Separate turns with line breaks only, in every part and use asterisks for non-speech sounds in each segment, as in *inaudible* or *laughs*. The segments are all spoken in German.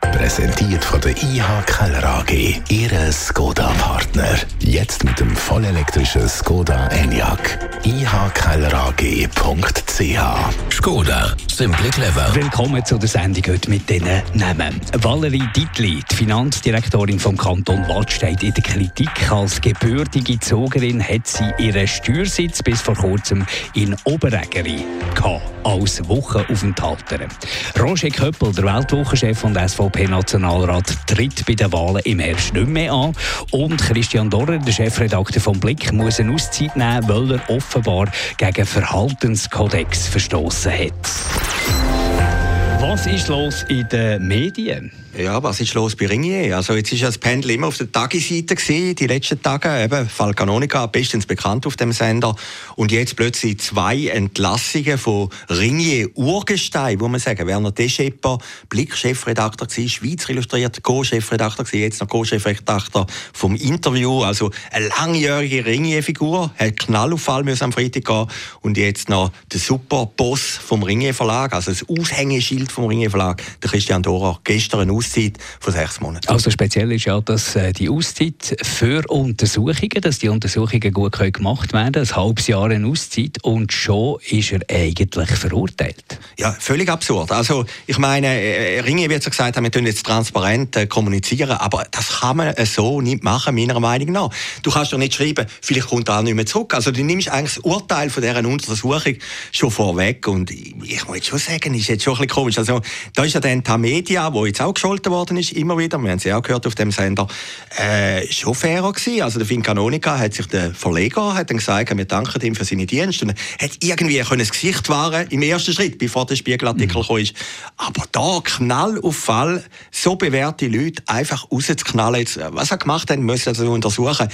Präsentiert von der IH Keller AG, Ihre Skoda-Partner. Jetzt mit dem vollelektrischen Skoda Enyaq. ihkellerag.ch Skoda, simply clever.
Willkommen zu der Sendung heute mit diesen Namen. Valerie Dietli, die Finanzdirektorin vom Kanton Waldstedt, in der Kritik. Als gebürtige Zogerin hat sie ihren Steuersitz bis vor kurzem in Oberägeri gehabt, als Wochenaufenthalterin. Roger Köppel, der Weltwochenchef und SVP SVP-Nationalrat tritt bei den Wahlen im Herbst nicht mehr an. Und Christian Dorrer, der Chefredakteur vom Blick, muss eine Auszeit nehmen, weil er offenbar gegen Verhaltenskodex verstoßen hat. Was ist los in den Medien?
Ja, was ist los bei Ringier? Also jetzt ist das Pendel immer auf der Tagesseite gewesen, die letzten Tage. Eben Falcanonica, bestens bekannt auf dem Sender. Und jetzt plötzlich zwei Entlassungen von Ringier Urgestein, wo man sagen. Werner Deschepper, Blick-Chefredakteur gewesen, Schweizer Illustriert, Co-Chefredakteur gewesen, jetzt noch Co-Chefredakteur vom Interview. Also eine langjährige Ringier-Figur, hat Knallauffall müssen am Freitag gehen. Und jetzt noch der Superboss vom Ringier Verlag, also das Aushängeschild vom Ringier Verlag, der Christian Dorer, gestern Auszeit von sechs Monaten.
Also speziell ist ja, dass äh, die Auszeit für Untersuchungen, dass die Untersuchungen gut gemacht werden können, ein halbes Jahr eine Auszeit und schon ist er eigentlich verurteilt.
Ja, völlig absurd. Also ich meine, äh, äh, Ringe wird so gesagt, wir tun jetzt transparent kommunizieren, aber das kann man so nicht machen, meiner Meinung nach. Du kannst doch nicht schreiben, vielleicht kommt er auch nicht mehr zurück. Also du nimmst eigentlich das Urteil von dieser Untersuchung schon vorweg und ich, muss jetzt schon sagen, ist jetzt schon ein bisschen komisch. Also da ist ja dann Tamedia, wo jetzt auch schon gescholten worden ist, immer wieder, wir haben sie auch gehört auf dem Sender, äh, schon fairer gewesen. Also der Finn Canonica hat sich der Verleger hat dann gesagt, wir danken ihm für seine Dienste und hat irgendwie können das Gesicht wahren im ersten Schritt, bevor der Spiegelartikel mhm. ist. Aber da Knall auf Fall, so bewährte Leute einfach rauszuknallen, jetzt, was er gemacht hat, müssen also untersuchen.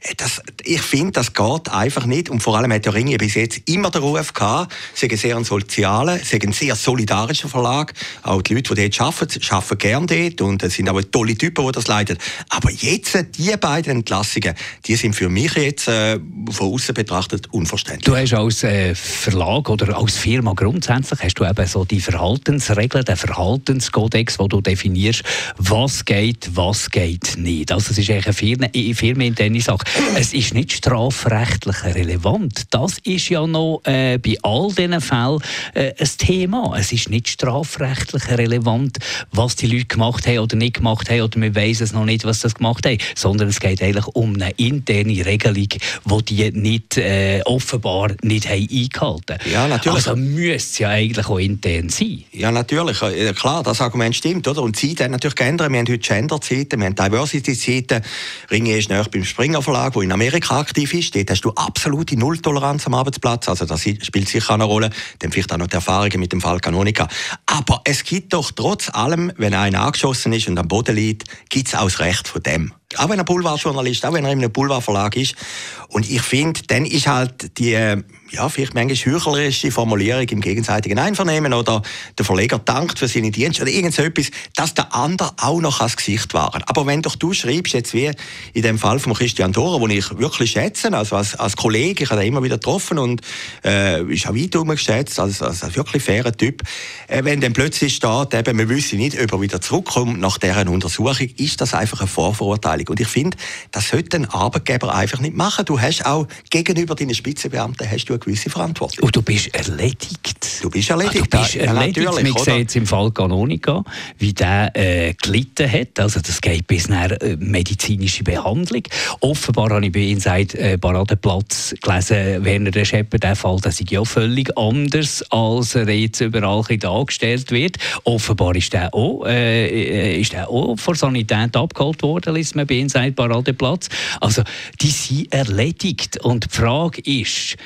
Äh, das, ich finde, das geht einfach nicht und vor allem hat der Ringe bis jetzt immer den Ruf gehabt, sie sind sehr ein sozialer, sie ein sehr solidarischer Verlag. Auch die Leute, die dort arbeiten, arbeiten gerne gern dort und es sind aber tolle Typen, die das leiten. Aber jetzt, die beiden Entlassungen, die sind für mich jetzt äh, von außen betrachtet unverständlich.
Du hast als äh, Verlag oder als Firma grundsätzlich hast du eben so die Verhaltensregeln, den Verhaltenskodex, wo du definierst, was geht, was geht nicht. Also es ist eigentlich eine Firma, in der Sache. Es ist nicht strafrechtlich relevant. Das ist ja noch äh, bei all diesen Fällen äh, ein Thema. Es ist nicht strafrechtlich relevant, was die Leute gemacht haben oder nicht gemacht haben oder wir wissen es noch nicht, was sie gemacht haben, sondern es geht eigentlich um eine interne Regelung, die die nicht, äh, offenbar nicht haben eingehalten haben.
Ja, natürlich.
Also müsste es ja eigentlich auch intern sein.
Ja, natürlich. Ja, klar, das Argument stimmt. Oder? Und Zeiten haben natürlich geändert. Wir haben heute Gender-Zeiten, wir haben Diversity-Zeiten. Ringe ist näher beim Springer Verlag, der in Amerika aktiv ist. Dort hast du absolute Nulltoleranz am Arbeitsplatz. Also das spielt sicher eine Rolle. Dann vielleicht auch noch die Erfahrungen mit dem Fall Canonica. Aber es gibt doch trotz allem, wenn einer angeschossen ist und am Boden liegt, gibt es auch das Recht von dem. Auch wenn er Boulevardjournalist, auch wenn er in einem Boulevardverlag ist. Und ich finde, dann ist halt die ja, vielleicht manchmal heuchlerische Formulierung im gegenseitigen Einvernehmen oder der Verleger dankt für seine Dienste oder irgend so etwas, dass der andere auch noch ans Gesicht wahren. Aber wenn doch du schreibst, jetzt wie in dem Fall von Christian Thorer, den ich wirklich schätze, also als, als Kollege, ich habe ihn immer wieder getroffen und äh, ist auch weit geschätzt, als, als ein wirklich fairer Typ, äh, wenn dann plötzlich steht, eben, wir wissen nicht, ob er wieder zurückkommt nach deren Untersuchung, ist das einfach eine Vorverurteilung. Und ich finde, das sollte ein Arbeitgeber einfach nicht machen. Du hast auch gegenüber deinen Spitzenbeamten hast du gewisse Verantwortung.
Und du bist erledigt.
Du bist erledigt.
Ah, du bist erledigt. Ja, Man sieht jetzt im Fall Canonica, wie der äh, gelitten hat. Also das geht bis nach äh, medizinische Behandlung. Offenbar habe ich bei Inside äh, Paradeplatz gelesen, Werner der Schepper, der Fall, das ist ja völlig anders, als er jetzt überall dargestellt wird. Offenbar ist der auch, äh, äh, ist der auch vor Sanität abgeholt worden, liest man bei Inside Paradeplatz. Also die sind erledigt. Und die Frage ist,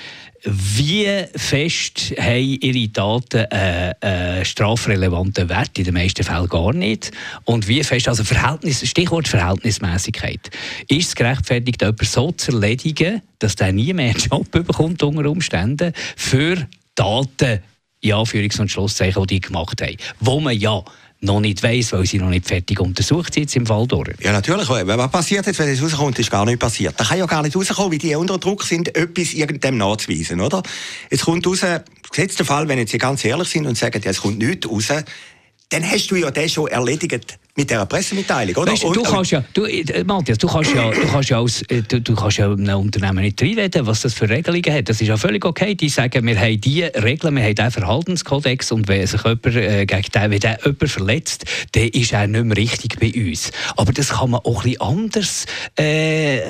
wie fest haben Ihre Daten einen äh, äh, strafrelevanten Wert? In den meisten Fällen gar nicht. Und wie fest, also Verhältnis, Stichwort Verhältnismäßigkeit. Ist es gerechtfertigt, jemanden so zu erledigen, dass der nie mehr einen Job bekommt unter Umständen für Daten in Anführungs- und Schlusszeichen, die die gemacht haben. Wo man ja noch nicht weiss, weil sie noch nicht fertig untersucht sind im Fall durch.
Ja, natürlich. Was passiert jetzt, wenn es rauskommt, ist gar nicht passiert. Da kann ja gar nicht rauskommen, wie die unter Druck sind, etwas irgendeinem nachzuweisen, oder? Jetzt kommt raus, gesetzt der Fall, wenn jetzt Sie ganz ehrlich sind und sagen, ja, es kommt nichts raus, dann hast du ja das schon erledigt mit dieser Pressemitteilung, oder?
Weißt, du kannst ja, du, äh, Matthias, du kannst ja, *clears throat* du kannst ja, als, äh, du, du kannst ja einem Unternehmen nicht reinreden, was das für Regelungen hat. Das ist ja völlig okay. Die sagen, wir haben diese Regeln, wir haben diesen Verhaltenskodex und wenn sich jemand äh, gegen den, wenn der jemand verletzt, dann ist er nicht mehr richtig bei uns. Aber das kann man auch ein bisschen anders äh,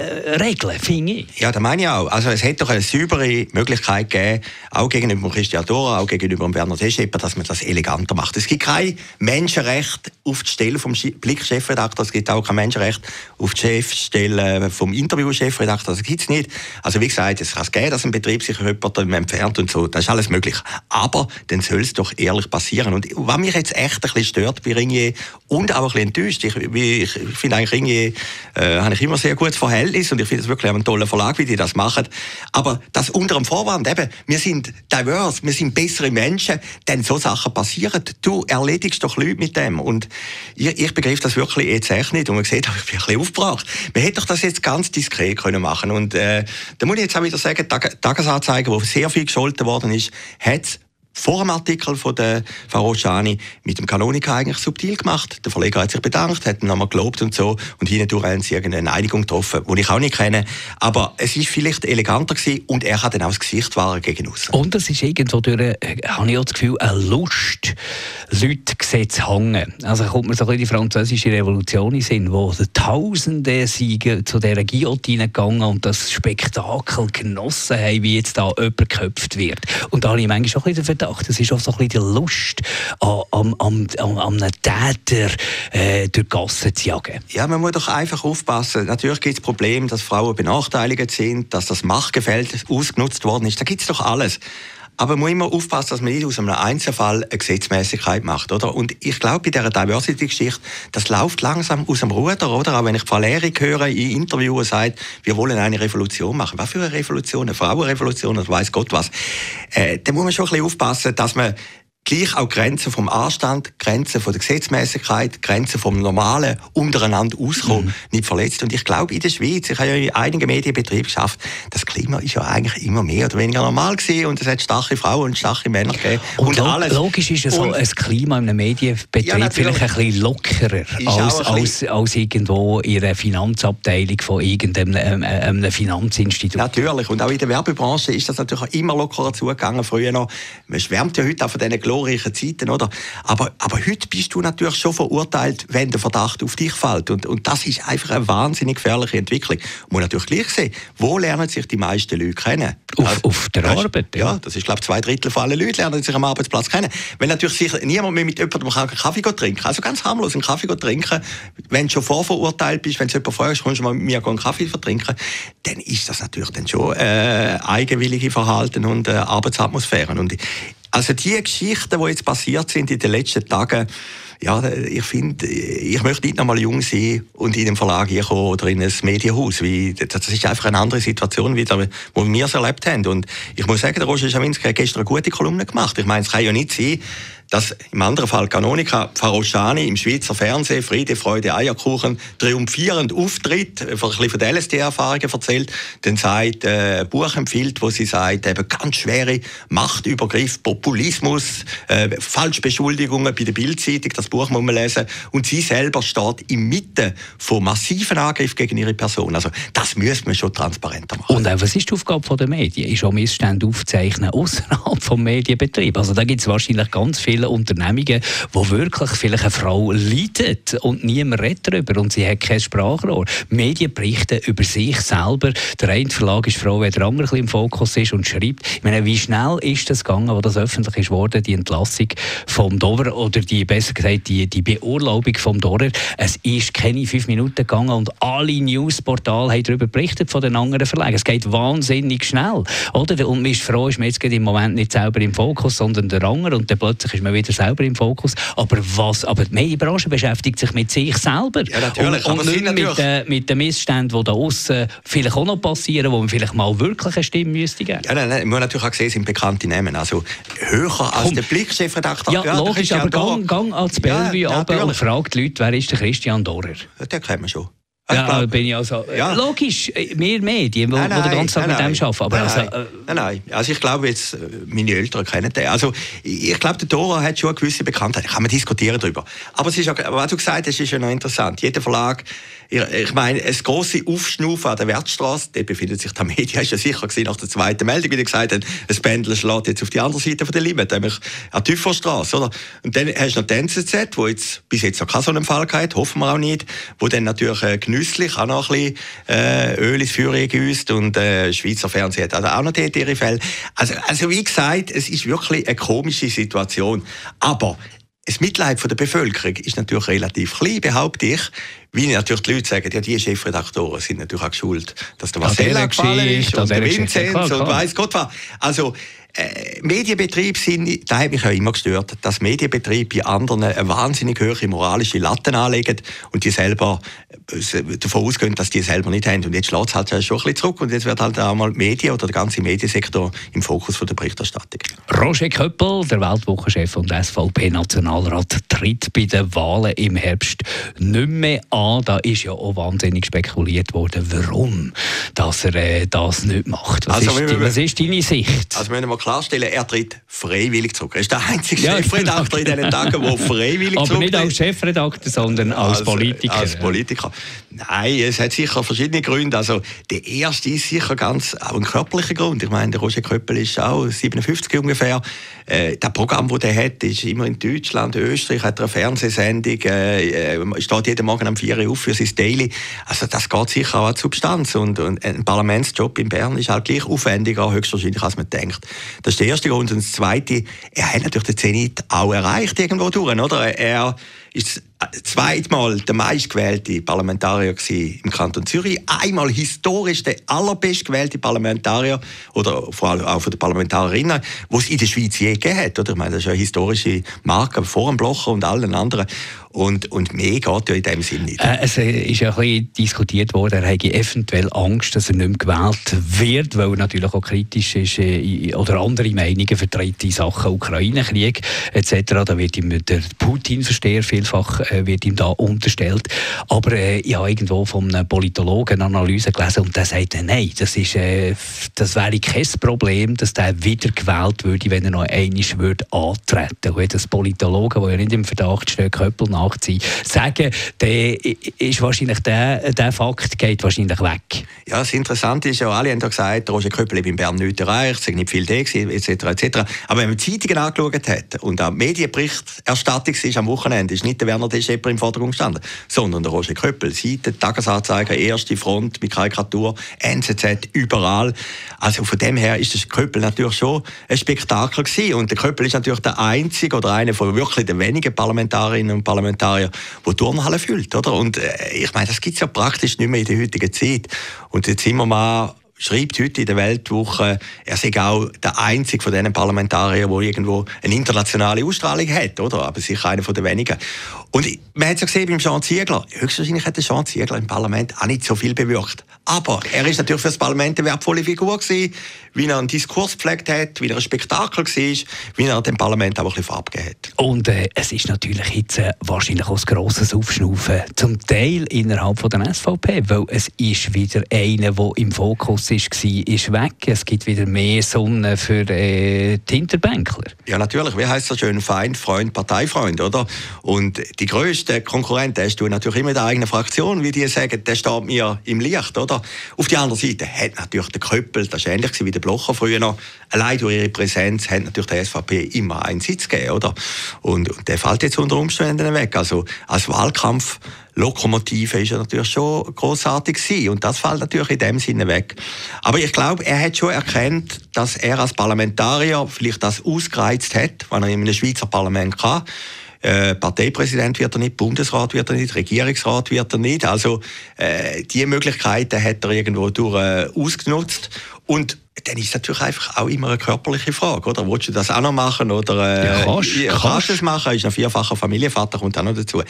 regeln, finde ich.
Ja, das meine ich auch. Also es hätte doch eine saubere Möglichkeit gegeben, auch gegenüber Christian Dora, auch gegenüber Bernhard Heschepper, dass man das eleganter macht. Es gibt kein Menschenrecht auf die Stelle vom Blick-Chefredakteur, es gibt auch kein Menschenrecht auf die Chefstelle vom Interview-Chefredakteur, das gibt es nicht. Also wie gesagt, es kann es geben, dass ein Betrieb sich jemand entfernt und so, das ist alles möglich. Aber dann soll es doch ehrlich passieren. Und was mich jetzt echt ein bisschen stört bei Ringier und auch ein bisschen enttäuscht, ich, ich, ich finde eigentlich Ringier, äh, habe ich immer sehr gutes Verhältnis und ich finde es wirklich ein toller Verlag, wie die das machen. Aber das unter dem Vorwand, eben, wir sind diverse, wir sind bessere Menschen, denn so Sachen passieren. Du erledigst doch Leute mit dem. Und ich, ich begreife das wirklich jetzt echt nicht. Und man sieht, ich bin ein bisschen aufgebracht. Man hätte doch das jetzt ganz diskret können machen Und äh, da muss ich jetzt auch wieder sagen, die Tagesanzeiger, wo sehr viel gescholten worden ist, hat vor dem Artikel von der Farociani mit dem Kanonika eigentlich subtil gemacht. Der Verleger hat sich bedankt, hat ihn nochmal gelobt und so und hinten haben sie irgendeine Einigung getroffen, die ich auch nicht kenne. Aber es ist vielleicht eleganter gewesen und er hat dann auch das Gesicht wahren gegen uns.
Und es ist irgendwo durch, äh, habe ich auch das Gefühl, eine Lust, Leute zu hängen. Also kommt mir so ein die französische Revolution in Sinn, wo Tausende sind zu dieser Guillotine gegangen und das Spektakel genossen haben, wie jetzt da jemand geköpft wird. Und da habe ich manchmal auch ein bisschen gedacht. Das ist auch so ein bisschen die Lust, am, am, am, am Täter äh, durch die Gassen zu jagen.
Ja, man muss doch einfach aufpassen. Natürlich gibt es Probleme, dass Frauen benachteiligt sind, dass das Machtgefälle ausgenutzt worden ist. Da gibt es doch alles. Aber man muss immer aufpassen, dass man nicht aus einem Einzelfall eine Gesetzmäßigkeit macht, oder? Und ich glaube, bei dieser Diversity-Geschichte, das läuft langsam aus dem Ruder, oder? Auch wenn ich Valerie höre in Interviews sagt, wir wollen eine Revolution machen. Was für eine Revolution? Eine Frauenrevolution oder weiß Gott was? Äh, da muss man schon ein bisschen aufpassen, dass man gleich auch Grenzen vom Anstand, Grenzen von der Gesetzmäßigkeit, Grenzen vom Normalen untereinander auskommen, mhm. nicht verletzt. Und ich glaube, in der Schweiz, ich habe ja in einigen Medienbetrieben geschafft, das Klima ist ja eigentlich immer mehr oder weniger normal gewesen und es hat starke Frauen und starke Männer gegeben.
Und, und alles. logisch ist es und, ein Klima in einem Medienbetrieb ja, vielleicht ein bisschen lockerer als, als, als irgendwo in einer Finanzabteilung von irgendeinem äh, einem Finanzinstitut.
Natürlich. Und auch in der Werbebranche ist das natürlich immer lockerer zugegangen. Früher noch, man schwärmt ja heute auch von diesen glorreichen Zeiten, oder? Aber, aber heute bist du natürlich schon verurteilt, wenn der Verdacht auf dich fällt. Und, und das ist einfach eine wahnsinnig gefährliche Entwicklung. Man muss natürlich gleich sehen, wo lernen sich die meisten Leute kennen?
Auf, auf der weißt, Arbeit?
Ja. ja, das ist, glaube ich, zwei Drittel von allen Leuten lernen sich am Arbeitsplatz kennen. Wenn natürlich sicher niemand mehr mit jemandem einen Kaffee trinken Also ganz harmlos einen Kaffee trinken. Wenn du schon vorverurteilt bist, wenn du jemanden fragst, kommst du mal mit mir einen Kaffee trinken, dann ist das natürlich dann schon äh, eigenwillige Verhalten und äh, Arbeitsatmosphären. Und also die Geschichten, die jetzt passiert sind in den letzten Tagen, ja, ich finde, ich möchte nicht nochmal jung sein und in den Verlag hier kommen oder in ein Medienhaus. Das ist einfach eine andere Situation, wie wir es erlebt haben. Und ich muss sagen, der Roger Schawinski hat gestern eine gute Kolumne gemacht. Ich meine, es kann ja nicht sein, dass im anderen Fall Kanonika Farosani im Schweizer Fernsehen Friede, Freude, Eierkuchen triumphierend auftritt, ein bisschen von der LSD-Erfahrungen erzählt, dann sagt, äh, ein Buch empfiehlt, wo sie sagt, eben ganz schwere Machtübergriff, Populismus, äh, Falschbeschuldigungen bei der Bildzeitung, das Buch muss man lesen, und sie selber steht in Mitte von massiven Angriffen gegen ihre Person. Also das müsste man schon transparenter machen.
Und auch, was ist die Aufgabe der Medien? Ist auch Missstände aufzeichnen *laughs* außerhalb vom Medienbetrieb? Also da gibt es wahrscheinlich ganz viele vielen Unternehmungen, wo wirklich vielleicht eine Frau leidet und niemand redet darüber und sie hat kein Sprachrohr. Medien berichten über sich selber. Der eine Verlag ist froh, wenn der andere im Fokus ist und schreibt. Ich meine, wie schnell ist das gegangen, wo das öffentlich ist worden, die Entlassung vom Dover oder die, besser gesagt, die, die Beurlaubung vom Dorer. Es ist keine fünf Minuten gegangen und alle Newsportale haben darüber berichtet von den anderen Verlagen. Es geht wahnsinnig schnell, oder? Und man ist froh, ist man jetzt im Moment nicht selber im Fokus, sondern der andere und dann plötzlich ist immer wieder selber im Fokus. Aber was, aber die Medienbranche beschäftigt sich mit sich selber.
Ja, natürlich.
Und, und nicht mit, äh, mit den Missständen, die da außen vielleicht auch noch passieren, wo man vielleicht mal wirklich eine Stimme müsste geben.
Ja, nein, nein, man muss natürlich auch sehen, sind bekannte Namen. Also höher als Komm. der Blick-Chefredakteur.
Ja, ja, logisch, aber gang, gang ans Bellevue ja, und fragt die Leute, wer ist der Christian Dorer?
Den kennen wir schon.
Ja, glaub, *laughs* bin ich also, ja. Logisch, mehr Medien, die, den ganzen Tag mit dem arbeiten. Aber
nein,
also,
äh, nein, nein, also ich glaube jetzt, äh, meine Eltern kennen den. Also ich glaube, der Dora hat schon eine gewisse Bekanntheit. Kann man diskutieren darüber. Aber es ist was du gesagt hast, ist ja noch interessant. Jeder Verlag ich meine, ein große Aufschnaufen an der Wertstraße, dort befindet sich der Media, ist ja sicher gewesen, nach der zweiten Meldung, wie gesagt haben, ein Pendel schlägt jetzt auf die andere Seite von der Limit, nämlich an die Tüfferstraße, oder? Und dann hast du noch die NZZ, wo jetzt bis jetzt noch keinen so einen Fall gehabt, hoffen wir auch nicht, wo dann natürlich äh, genüsslich auch noch ein bisschen äh, Öl ins Feuer gegüsst und äh, Schweizer Fernsehen hat also auch noch dort ihre Fälle. Also, also wie gesagt, es ist wirklich eine komische Situation. Aber das Mitleid der Bevölkerung ist natürlich relativ klein, behaupte ich. Wie natürlich die Leute sagen, ja, die Chefredaktoren sind natürlich auch schuld, dass der Marcella gefallen ist und der Vinzenz und weiss Gott was. Also, äh, Medienbetriebe sind, da hat mich auch immer gestört, dass Medienbetriebe bei anderen eine wahnsinnig hohe moralische Latten anlegen und die selber äh, davon ausgehen, dass die selber nicht haben. Und jetzt schlägt es halt schon ein bisschen zurück und jetzt wird halt auch mal Medien oder der ganze Mediensektor im Fokus von der Berichterstattung.
Roger Köppel, der Weltwochenchef und SVP-Nationalrat, tritt bei den Wahlen im Herbst nicht mehr an. Da ist ja auch wahnsinnig spekuliert worden, warum dass er äh, das nicht macht. Was, also, ist, die, was ist deine Sicht?
Also wir klarstellen, er tritt freiwillig zurück. Er ist der einzige ja, Chefredakteur in diesen Tagen, der *laughs* freiwillig
Aber nicht als Chefredakteur, sondern als, als Politiker.
Als Politiker. Nein, es hat sicher verschiedene Gründe. Also, der erste ist sicher ganz auch ein körperlicher Grund. Ich meine, der Roger Köppel ist auch 57 ungefähr. Äh, das Programm, das er hat, ist immer in Deutschland, Österreich, hat er eine Fernsehsendung, äh, äh steht jeden Morgen um 4 Uhr auf für sein Daily. Also, das geht sicher auch an Substanz. Und, und ein Parlamentsjob in Bern ist halt gleich aufwendiger, höchstwahrscheinlich, als man denkt. Das ist der erste Grund. Und das zweite, er hat natürlich den Zenit auch erreicht irgendwo durch, oder? Er ist zweimal der meistgewählte Parlamentarier im Kanton Zürich, einmal historisch der allerbestgewählte Parlamentarier oder vor allem auch von den Parlamentarierinnen, die es in der Schweiz je gegeben hat. Oder? Ich meine, das ist eine historische Marke vor dem Blocher und allen anderen. Und, und mehr geht ja in dem Sinne nicht.
Äh, es ist ja ein bisschen diskutiert worden, er hätte eventuell Angst, dass er nicht mehr gewählt wird, weil er natürlich auch kritisch ist äh, oder andere Meinungen vertritt in Sachen Ukraine-Krieg etc. Da wird ihm der Putin-Versteher vielfach äh, wird ihm da unterstellt. Aber äh, ich habe irgendwo von einem Politologen eine Analyse gelesen und der sagt, nein, das, ist, äh, das wäre kein Problem, dass der wieder gewählt würde, wenn er noch einmal antreten würde. Das Politologen, die ja nicht im Verdacht stehen, Köppel nach nachziehen. Sagen, der ist wahrscheinlich der, der Fakt geht wahrscheinlich weg.
Ja, das Interessante ist ja, alle haben ja gesagt, Roger Köppel hat in Bern nichts erreicht, es nicht viel da etc. etc. Aber wenn man die Zeitungen angeschaut hat und auch Medienberichterstattung ist am Wochenende, ist nicht der Werner Deschepper im Vordergrund gestanden, sondern der Roger Köppel. Seite, Tagesanzeiger, erste Front mit Karikatur, NZZ, überall. Also von dem her ist das Köppel natürlich schon ein Spektakel gewesen. Und der Köppel ist natürlich der einzige oder einer von wirklich den wenigen Parlamentarierinnen und Parlamentariern, Parlamentarier, die Turnhalle füllt, oder? Und äh, ich meine, das gibt es ja praktisch nicht mehr in der heutigen Zeit. Und der Zimmermann schreibt heute in der Weltwoche, er sei auch der einzige von diesen Parlamentariern, der irgendwo eine internationale Ausstrahlung hat, oder? Aber sicher einer den wenigen. Und man hat es ja gesehen beim Jean Ziegler. Höchstwahrscheinlich hat der Jean Ziegler im Parlament auch nicht so viel bewirkt. Aber er ist natürlich für das Parlament eine wertvolle Figur gewesen, wie er einen Diskurs gepflegt hat, wie er ein Spektakel war, wie er dem Parlament auch ein bisschen Farbe hat.
Und äh, es ist natürlich jetzt äh, wahrscheinlich auch ein grosses Aufschnaufen, zum Teil innerhalb von der SVP, weil es ist wieder einer, der im Fokus war, ist weg. Es gibt wieder mehr Sonne für äh, die Hinterbänkler.
Ja, natürlich. Wie heißt das schön? Feind, Freund, Parteifreund, oder? Und die grösste Konkurrent hast du natürlich immer in der eigenen Fraktion, wie die sagen, der steht mir im Licht, oder? Auf der anderen Seite hat natürlich der Köppel, das ist ähnlich wie der Blocher früher noch, allein durch ihre Präsenz hat natürlich der SVP immer einen Sitz gegeben, oder? Und, und der fällt jetzt unter Umständen weg. Also als Wahlkampf Lokomotive ist er natürlich schon großartig gewesen. und das fällt natürlich in dem Sinne weg. Aber ich glaube, er hat schon erkannt, dass er als Parlamentarier vielleicht das ausgereizt hat, wenn er in einem Schweizer Parlament kann. Äh, Parteipräsident wird er nicht, Bundesrat wird er nicht, Regierungsrat wird er nicht. Also äh, die Möglichkeiten hat er irgendwo durch äh, ausgenutzt und dann ist es natürlich einfach auch immer eine körperliche Frage, oder? Willst du das auch noch machen? Oder, äh, ja, kannst, ja, kannst du es machen? Ist ein vierfacher Familienvater, kommt auch noch dazu.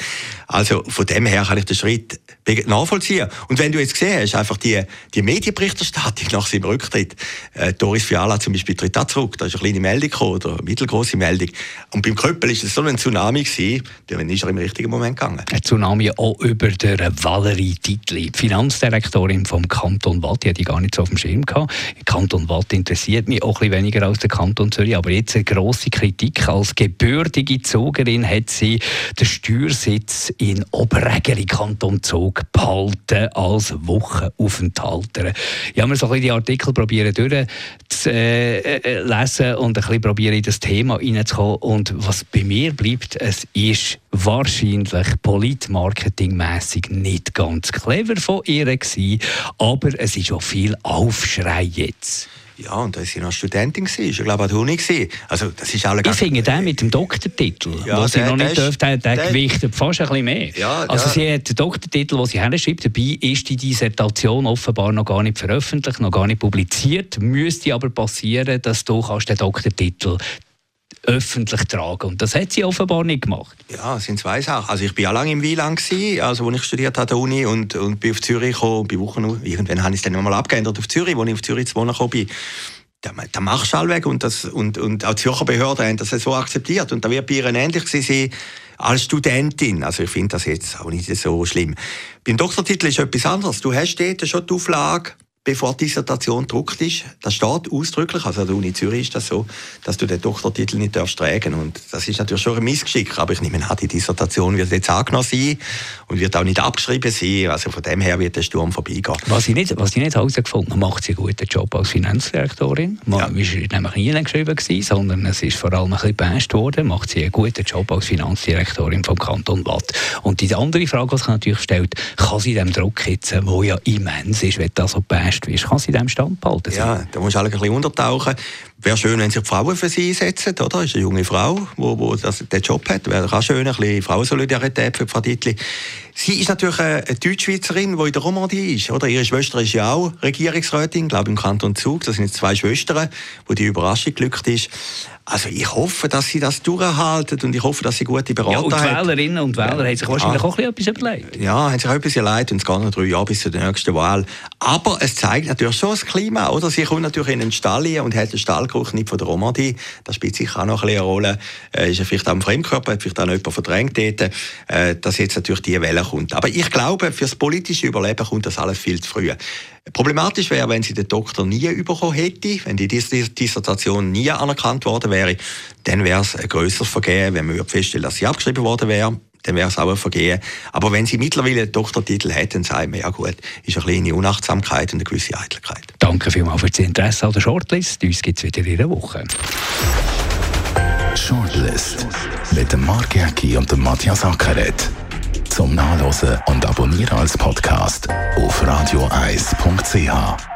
Also, von dem her kann ich den Schritt nachvollziehen. Und wenn du jetzt gesehen hast, einfach die, die Medienberichterstattung nach seinem Rücktritt, äh, Doris Fiala zum Beispiel tritt da zurück, da ist eine kleine Meldung gekommen, oder eine mittelgroße Meldung. Und beim Köppel ist es so ein Tsunami gewesen, dann ist er im richtigen Moment gegangen.
Ein Tsunami auch über der Valerie Titli, Finanzdirektorin vom Kanton Watt, die hatte ich gar nicht so auf dem Schirm gehabt. Kanton Watt interessiert mich auch ein bisschen weniger als der Kanton Zürich, aber jetzt eine grosse Kritik. Als gebürtige Zogerin hat sie den Steuersitz in Oberägeri, Kanton Zug, behalten als Wochenaufenthalter. Ich habe mir so ein bisschen die Artikel probieren durchzulesen äh, äh, und ein bisschen probieren in das Thema hineinzukommen. Und was bei mir bleibt, es ist wahrscheinlich politmarketingmäßig nicht ganz clever von ihr gewesen, aber es ist auch viel Aufschrei jetzt.
Ja, und da war sie noch Studentin. Gewesen. Ich glaube, an der Uni. Also, das ist
alle ich finde, der mit dem Doktortitel, ja, den sie noch nicht dürfte, der, der, der gewichtet fast ein bisschen mehr. Ja, also, sie hat den Doktortitel, den sie herschreibt. Dabei ist die Dissertation offenbar noch gar nicht veröffentlicht, noch gar nicht publiziert. Müsste aber passieren, dass du kannst den Doktortitel öffentlich tragen. Und das hat sie offenbar nicht gemacht.
Ja, sind zwei Sachen. Also ich bin ja lange im Wieland also wo ich studiert habe an der Uni und, und bin auf Zürich gekommen, bei Wochen, irgendwann habe ich es dann nochmal abgeändert auf Zürich, wo ich auf Zürich zu wohnen gekommen bin. Da, machst du allweg und, das, und, und auch die Zürcher Behörden haben das so akzeptiert und da wird bei ihr ähnlich sein als Studentin. Also ich finde das jetzt auch nicht so schlimm. Beim Doktortitel ist etwas anderes. Du hast dort schon die Auflage, bevor die Dissertation gedruckt ist. Das steht ausdrücklich, also an der Uni Zürich ist das so, dass du den Doktortitel nicht darfst tragen und das ist natürlich schon ein Missgeschick, aber ich nehme an, die Dissertation wird jetzt angenommen sein und wird auch nicht abgeschrieben sein, also von dem her wird der Sturm vorbeigehen.
Was ich nicht, was ich nicht herausgefunden habe, macht sie einen guten Job als Finanzdirektorin. Man ja. war nämlich nie geschrieben gewesen, sondern es ist vor allem ein bisschen gebasht worden, macht sie einen guten Job als Finanzdirektorin vom Kanton Watt. Und die andere Frage, die sich natürlich stellt, kann sie dem Druck jetzt, der ja immens ist, wenn das so basht fest wirst, kann sie in diesem Stand behalten.
Ja, da musst du alle ein bisschen untertauchen. Wäre schön, wenn sich die Frauen für sie einsetzen, oder? Ist eine junge Frau, die das, den Job hat. Wäre auch schön, ein bisschen Frauensolidarität für Frau Dietli. Sie ist natürlich eine Deutschschweizerin, die in der Romandie ist, oder? Ihre Schwester ist ja auch Regierungsrätin, glaube ich, im Kanton Zug. Das sind zwei Schwestern, wo die Überraschung glückt ist. Also ich hoffe, dass sie das durchhalten und ich hoffe, dass sie gute Berater ja,
und die Wählerinnen und Wähler ja. haben sich wahrscheinlich ja. auch etwas überlegt.
Ja, haben sich auch etwas überlegt und es geht noch drei Jahre bis zur nächsten Wahl. Aber es zeigt natürlich schon das Klima, oder? Sie kommt natürlich in den Stall und hat den Stallgeruch nicht von der Romandie. Das spielt sicher auch noch ein eine Rolle. Äh, ist ja vielleicht auch ein Fremdkörper, hat vielleicht auch noch jemand verdrängt dort, äh, dass jetzt natürlich diese Welle kommt. Aber ich glaube, für das politische Überleben kommt das alles viel zu früh. Problematisch wäre, wenn sie den Doktor nie bekommen hätte, wenn die Dissertation nie anerkannt worden wäre, dann wäre es ein grösseres Vergehen, wenn man feststellen dass sie abgeschrieben worden wäre dann wäre es auch ein Vergehen. Aber wenn sie mittlerweile einen Doktortitel hat, dann sagen wir, ja gut, ist eine kleine Unachtsamkeit und eine gewisse Eitelkeit.
Danke vielmals für das Interesse an der Shortlist. Uns gibt es wieder in einer Woche.
Shortlist mit dem Mark Jäcki und dem Matthias Ackeret zum Nachlesen und Abonnieren als Podcast auf radioeis.ch.